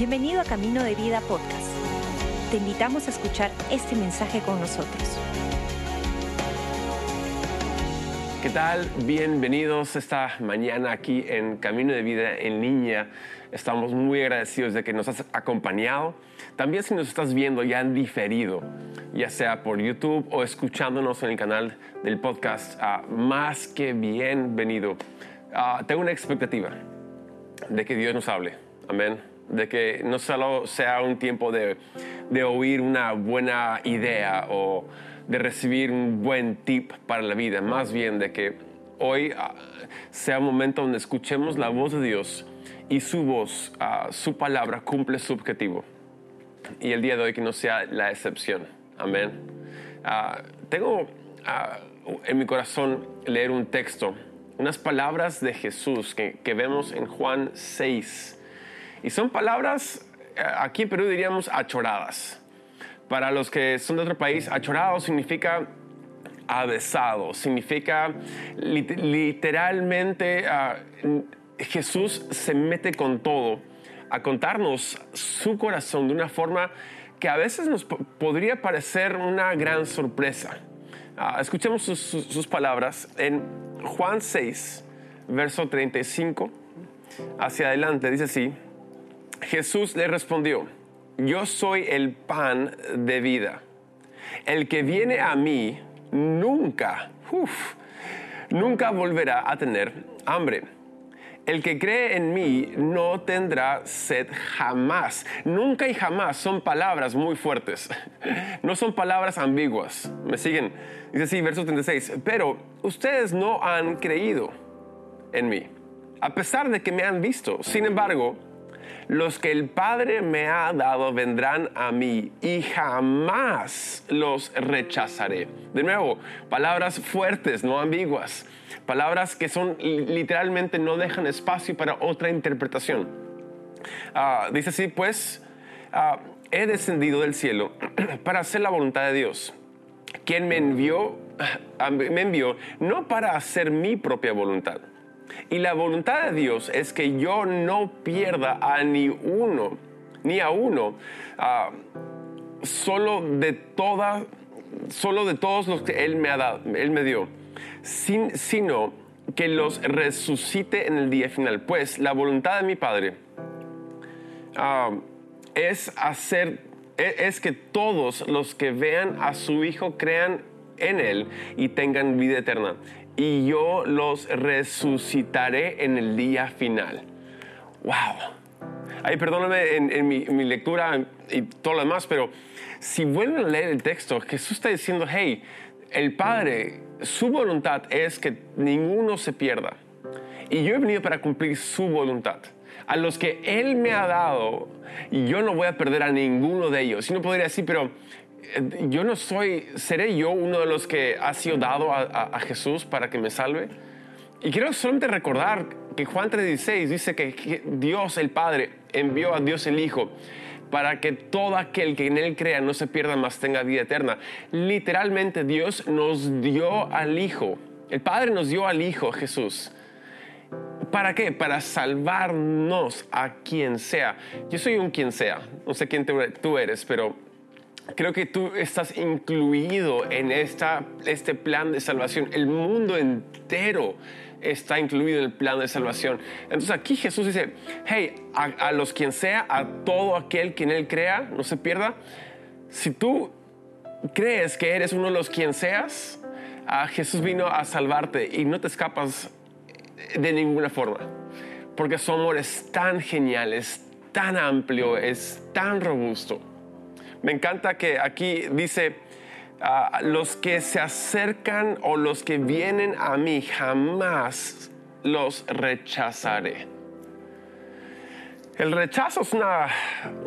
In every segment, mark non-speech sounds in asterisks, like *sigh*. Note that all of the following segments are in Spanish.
Bienvenido a Camino de Vida Podcast. Te invitamos a escuchar este mensaje con nosotros. ¿Qué tal? Bienvenidos esta mañana aquí en Camino de Vida en línea. Estamos muy agradecidos de que nos has acompañado. También si nos estás viendo ya han diferido, ya sea por YouTube o escuchándonos en el canal del podcast, ah, más que bienvenido. Ah, tengo una expectativa de que Dios nos hable. Amén de que no solo sea un tiempo de, de, oír una buena idea o de recibir un buen tip para la vida, más bien de que hoy ah, sea un momento donde escuchemos la voz de Dios y su voz, ah, su palabra cumple su objetivo. Y el día de hoy que no sea la excepción. Amén. Ah, tengo en mi corazón leer un texto, unas palabras de Jesús que, que vemos en Juan 6 y son palabras, eh, aquí en Perú diríamos achoradas. Para los que son de otro país, achorado significa avesado, significa literalmente ah, Jesús se mete con todo a contarnos su corazón de una forma que a veces nos podría parecer una gran sorpresa. Ah, escuchemos sus, sus palabras en Juan 6, verso 35 hacia adelante. Dice así. Jesús le respondió, yo soy el pan de vida. El que viene a mí nunca, nunca volverá a tener hambre. El que cree en mí no tendrá sed jamás. Nunca y jamás son palabras muy fuertes. *laughs* No son palabras ambiguas. ¿Me siguen? Dice así, verso 36. Pero ustedes no han creído en mí, a pesar de que me han visto. Sin embargo, los que el Padre me ha dado vendrán a mí y jamás los rechazaré. De nuevo, palabras fuertes, no ambiguas. Palabras que son literalmente no dejan espacio para otra interpretación. Ah, dice así, pues, ah, he descendido del cielo *clears throat* para hacer la voluntad de Dios. Quien me envió, ah, me envió no para hacer mi propia voluntad y la voluntad de Dios es que yo no pierda a ni uno, ni a uno, ah, solo de toda, solo de todos los que Él me ha dado, Él me dio, sino que los resucite en el día final. Pues la voluntad de mi Padre ah, es hacer, e, es que todos los que vean a su Hijo crean en Él y tengan vida eterna y yo los resucitaré en el día final. ¡Wow! Ay, perdóname en, mi, lectura y todo lo demás, pero si vuelven a leer el texto, Jesús está diciendo, hey, el Padre, su voluntad es que ninguno se pierda. Y yo he venido para cumplir su voluntad. A los que Él me ha dado, yo no voy a perder a ninguno de ellos. Y no podría decir, pero yo no soy, ¿seré yo uno de los que ha sido dado a, Jesús para que me salve? Y quiero solamente recordar que Juan 3:16 dice que Dios el Padre envió a Dios el Hijo para que todo aquel que en Él crea no se pierda más, tenga vida eterna. Literalmente Dios nos dio al Hijo. El Padre nos dio al Hijo Jesús. ¿Para qué? Para salvarnos a quien sea. Yo soy un quien sea. No sé quién tú eres, pero creo que tú estás incluido en esta, este plan de salvación. El mundo entero está incluido en el plan de salvación. Entonces aquí Jesús dice, hey, a, los quien sea, a todo aquel quien Él crea, no se pierda. Si tú crees que eres uno de los quien seas, a Jesús vino a salvarte y no te escapas de ninguna forma. Porque su amor es tan genial, es tan amplio, es tan robusto me encanta que aquí dice, ah, los que se acercan o los que vienen a mí jamás los rechazaré. El rechazo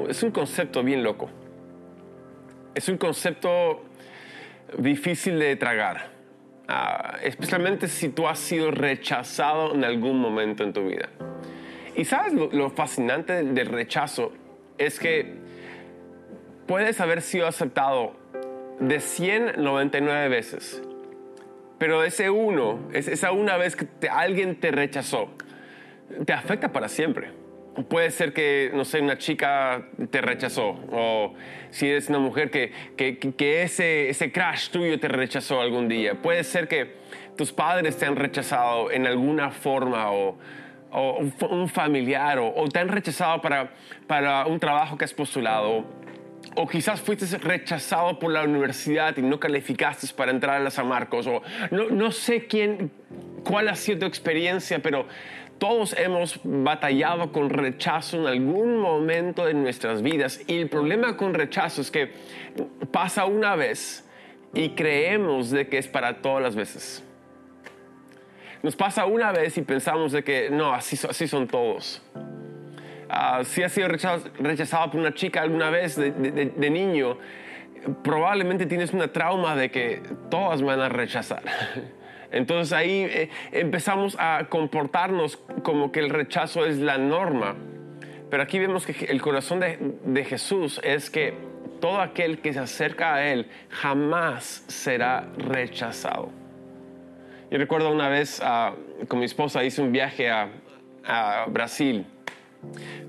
es, un concepto bien loco. Es un concepto difícil de tragar, ah, especialmente si tú has sido rechazado en algún momento en tu vida. Y sabes lo fascinante del rechazo es que puedes haber sido aceptado de 199 veces, pero ese uno, esa una vez que alguien te rechazó, te afecta para siempre. puede ser que, no sé, una chica te rechazó, o si eres una mujer que, que, ese, ese crash tuyo te rechazó algún día. Puede ser que tus padres te han rechazado en alguna forma, o, o un familiar, o, o, te han rechazado para, para un trabajo que has postulado. O quizás fuiste rechazado por la universidad y no calificaste para entrar a la San Marcos. O no, no sé quién, cuál ha sido tu experiencia, pero todos hemos batallado con rechazo en algún momento de nuestras vidas y el problema con rechazo es que pasa una vez y creemos de que es para todas las veces. Nos pasa una vez y pensamos de que no, así, así son todos. Uh, si has sido rechazado, por una chica alguna vez de, de niño, probablemente tienes una trauma de que todas van a rechazar. *laughs* Entonces ahí eh, empezamos a comportarnos como que el rechazo es la norma. Pero aquí vemos que el corazón de, Jesús es que todo aquel que se acerca a Él jamás será rechazado. Yo recuerdo una vez ah, con mi esposa hice un viaje a, Brasil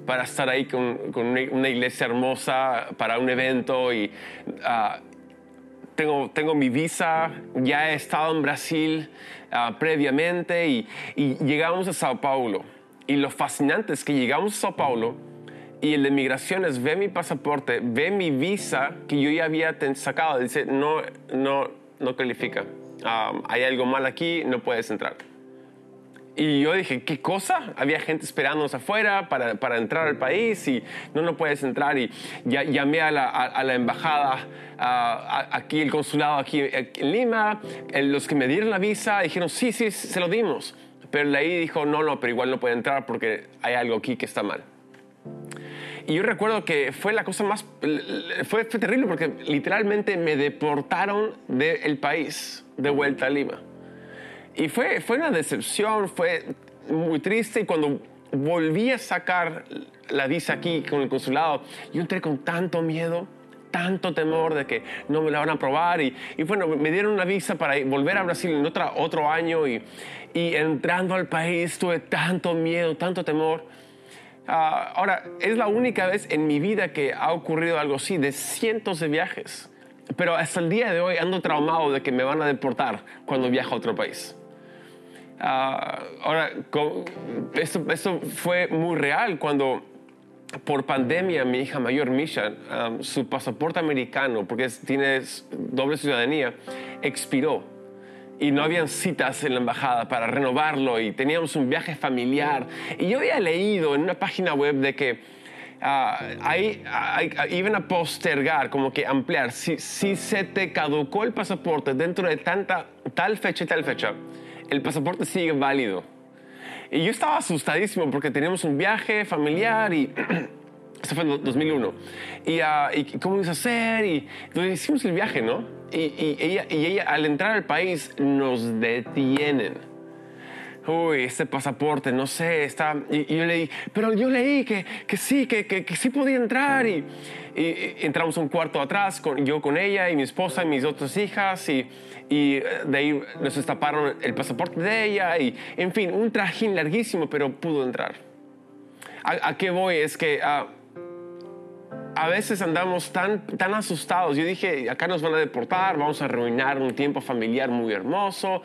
para estar ahí con, una, iglesia hermosa para un evento y uh, tengo, tengo mi visa, ya he estado en Brasil ah, previamente y, llegamos a Sao Paulo. Y lo fascinante es que llegamos a Sao Paulo y el de migraciones ve mi pasaporte, ve mi visa que yo ya había sacado, dice, no, no, no califica. Ah, hay algo mal aquí, no puedes entrar. Y yo dije, ¿qué cosa? Había gente esperándonos afuera para, para entrar al país y no, no puedes entrar. Y ya, llamé a la, a, la embajada, aquí el consulado aquí en Lima, los que me dieron la visa dijeron, sí, sí, se lo dimos. Pero la ahí dijo, no, no, pero igual no puede entrar porque hay algo aquí que está mal. Y yo recuerdo que fue la cosa más, fue, fue terrible porque literalmente me deportaron del país de vuelta a Lima. Y fue, fue una decepción, fue muy triste. Y cuando volví a sacar la visa aquí con el consulado, yo entré con tanto miedo, tanto temor de que no me la van a aprobar. Y, y bueno, me dieron una visa para volver a Brasil en otra, otro año. Y, y, entrando al país tuve tanto miedo, tanto temor. Ah, ahora, es la única vez en mi vida que ha ocurrido algo así, de cientos de viajes. Pero hasta el día de hoy ando traumado de que me van a deportar cuando viajo a otro país. Ah, ahora, esto, fue muy real cuando por pandemia mi hija mayor, Misha, um, su pasaporte americano, porque tiene doble ciudadanía, expiró. Y no habían citas en la embajada para renovarlo y teníamos un viaje familiar. Y yo había leído en una página web de que uh, iban a postergar, como que ampliar. Si, si se te caducó el pasaporte dentro de tanta, tal fecha y tal fecha, el pasaporte sigue válido. Y yo estaba asustadísimo porque teníamos un viaje familiar y *clears throat* eso fue en 2001. Y, uh, y cómo íbamos a hacer y entonces hicimos el viaje, ¿no? Y, ella, y ella al entrar al país nos detienen uy, este pasaporte, no sé, está... Y, yo leí, pero yo leí que, que sí, que, que, sí podía entrar y, y, entramos un cuarto atrás, con, yo con ella y mi esposa y mis otras hijas y, y de ahí nos destaparon el pasaporte de ella y, en fin, un trajín larguísimo, pero pudo entrar. ¿A, qué voy? Es que... Uh, a veces andamos tan, tan asustados. Yo dije, acá nos van a deportar, vamos a arruinar un tiempo familiar muy hermoso.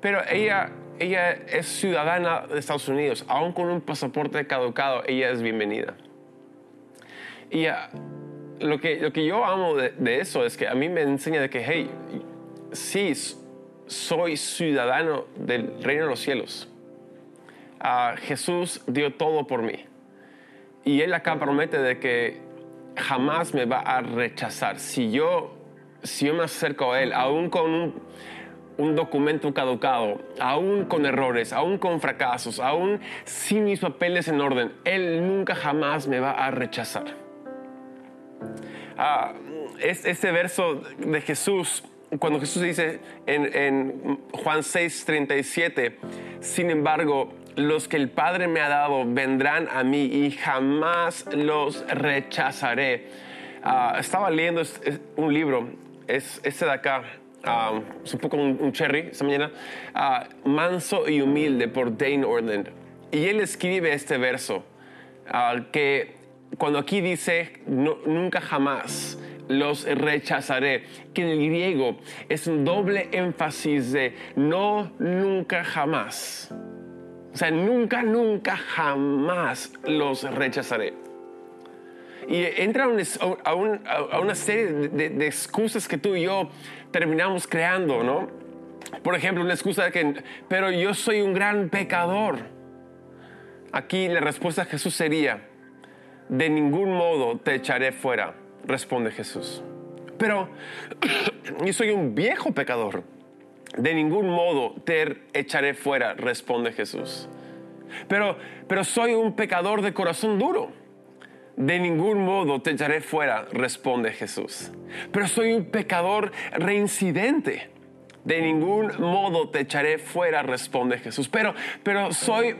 Pero ella ella es ciudadana de Estados Unidos, aún con un pasaporte caducado, ella es bienvenida. Y lo, que, lo que yo amo de, eso es que a mí me enseña de que, hey, sí, soy ciudadano del reino de los cielos. Ah, Jesús dio todo por mí. Y Él acá promete de que jamás me va a rechazar. Si yo, si yo me acerco a Él, aún con un un documento caducado, aún con errores, aún con fracasos, aún sin mis papeles en orden, Él nunca jamás me va a rechazar. Ah, es, este verso de Jesús, cuando Jesús dice en, en Juan 6, 37, sin embargo, los que el Padre me ha dado vendrán a mí y jamás los rechazaré. Ah, estaba leyendo un libro, es este de acá, es un poco un, cherry esta mañana, Manso y humilde por Dane Orland. Y él escribe este verso. ah, que cuando aquí dice nunca jamás los rechazaré, que en el griego es un doble énfasis de no, nunca, jamás. O sea, nunca, nunca, jamás los rechazaré. Y entra a, una serie de, excusas que tú y yo terminamos creando, ¿no? Por ejemplo, una excusa de que, pero yo soy un gran pecador. Aquí la respuesta de Jesús sería, de ningún modo te echaré fuera, responde Jesús. Pero *clears throat* yo soy un viejo pecador. De ningún modo te echaré fuera, responde Jesús. Pero, pero soy un pecador de corazón duro. De ningún modo te echaré fuera, responde Jesús. Pero soy un pecador reincidente. De ningún modo te echaré fuera, responde Jesús. Pero, pero soy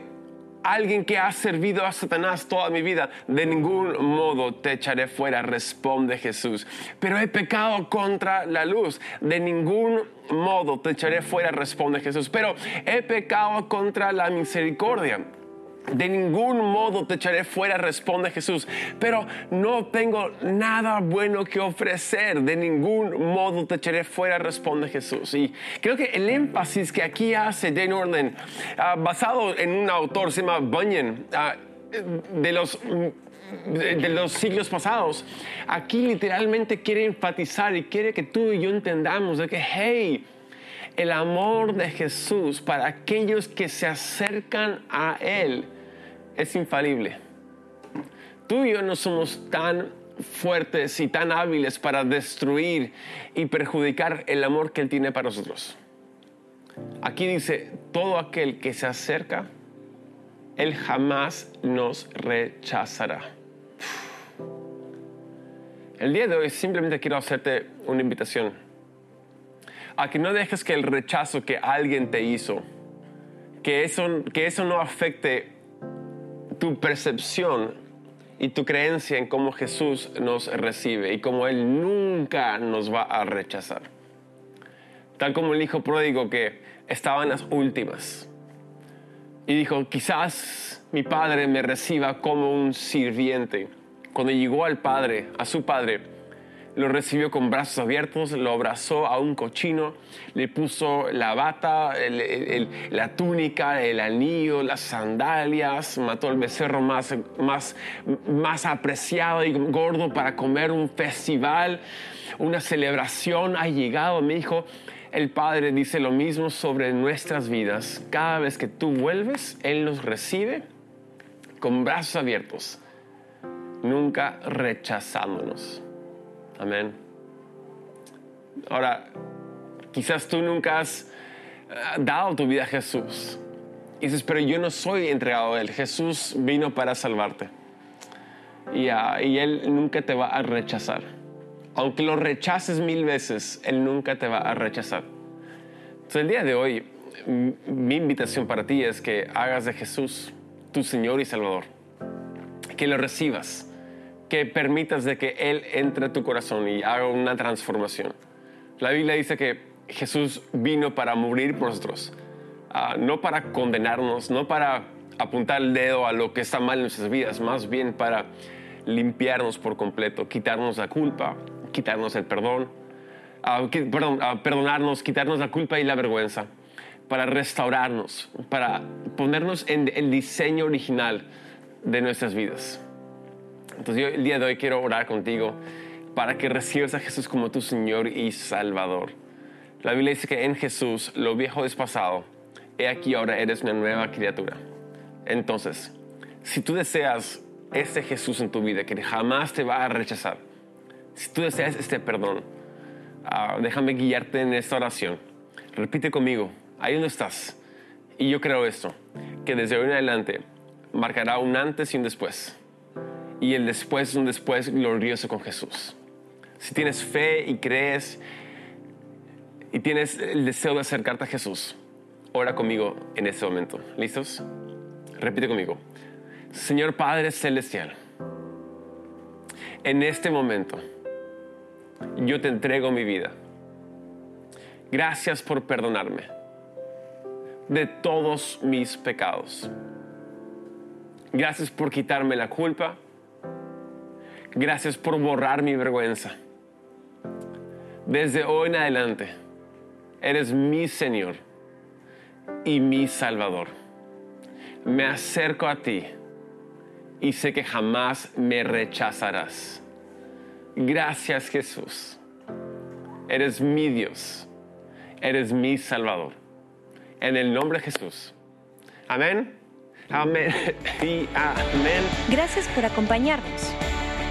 alguien que ha servido a Satanás toda mi vida, de ningún modo te echaré fuera, responde Jesús. Pero he pecado contra la luz, de ningún modo te echaré fuera, responde Jesús. Pero he pecado contra la misericordia de ningún modo te echaré fuera, responde Jesús. Pero no tengo nada bueno que ofrecer. De ningún modo te echaré fuera, responde Jesús. Y creo que el énfasis que aquí hace Jane Orland, ah, basado en un autor, se llama Bunyan, ah, de los de los siglos pasados, aquí literalmente quiere enfatizar y quiere que tú y yo entendamos de que, hey, el amor de Jesús para aquellos que se acercan a Él es infalible. Tú y yo no somos tan fuertes y tan hábiles para destruir y perjudicar el amor que Él tiene para nosotros. Aquí dice, todo aquel que se acerca, Él jamás nos rechazará. El día de hoy simplemente quiero hacerte una invitación a que no dejes que el rechazo que alguien te hizo, que eso, que eso no afecte tu percepción y tu creencia en cómo Jesús nos recibe y cómo Él nunca nos va a rechazar. Tal como el hijo pródigo que estaba en las últimas y dijo, quizás mi padre me reciba como un sirviente. Cuando llegó al padre, a su padre, lo recibió con brazos abiertos, lo abrazó a un cochino, le puso la bata, la túnica, el anillo, las sandalias, mató al becerro más, más, más apreciado y gordo para comer un festival, una celebración ha llegado. Me dijo, el Padre dice lo mismo sobre nuestras vidas. Cada vez que tú vuelves, Él nos recibe con brazos abiertos, nunca rechazándonos. Amén. Ahora, quizás tú nunca has eh, dado tu vida a Jesús. Y dices, pero yo no soy entregado a Él. Jesús vino para salvarte. Y, ah, y Él nunca te va a rechazar. Aunque lo rechaces mil veces, Él nunca te va a rechazar. Entonces, el día de hoy, mi invitación para ti es que hagas de Jesús tu Señor y Salvador. Que lo recibas que permitas de que Él entre a tu corazón y haga una transformación. La Biblia dice que Jesús vino para morir por nosotros, ah, no para condenarnos, no para apuntar el dedo a lo que está mal en nuestras vidas, más bien para limpiarnos por completo, quitarnos la culpa, quitarnos el perdón, uh, perdón perdonarnos, quitarnos la culpa y la vergüenza, para restaurarnos, para ponernos en el diseño original de nuestras vidas. Entonces yo el día de hoy quiero orar contigo para que recibas a Jesús como tu Señor y Salvador. La Biblia dice que en Jesús lo viejo es pasado. He aquí ahora eres una nueva criatura. Entonces, si tú deseas este Jesús en tu vida, que jamás te va a rechazar, si tú deseas este perdón, ah, déjame guiarte en esta oración. Repite conmigo, ahí donde estás. Y yo creo esto, que desde hoy en adelante marcará un antes y un después y el después es un después glorioso con Jesús. Si tienes fe y crees y tienes el deseo de acercarte a Jesús, ora conmigo en este momento. ¿Listos? Repite conmigo. Señor Padre Celestial, en este momento yo te entrego mi vida. Gracias por perdonarme de todos mis pecados. Gracias por quitarme la culpa. Gracias por borrar mi vergüenza. Desde hoy en adelante, eres mi Señor y mi Salvador. Me acerco a ti y sé que jamás me rechazarás. Gracias Jesús. Eres mi Dios. Eres mi Salvador. En el nombre de Jesús. Amén. Amén. *laughs* Y amén. Gracias por acompañarnos.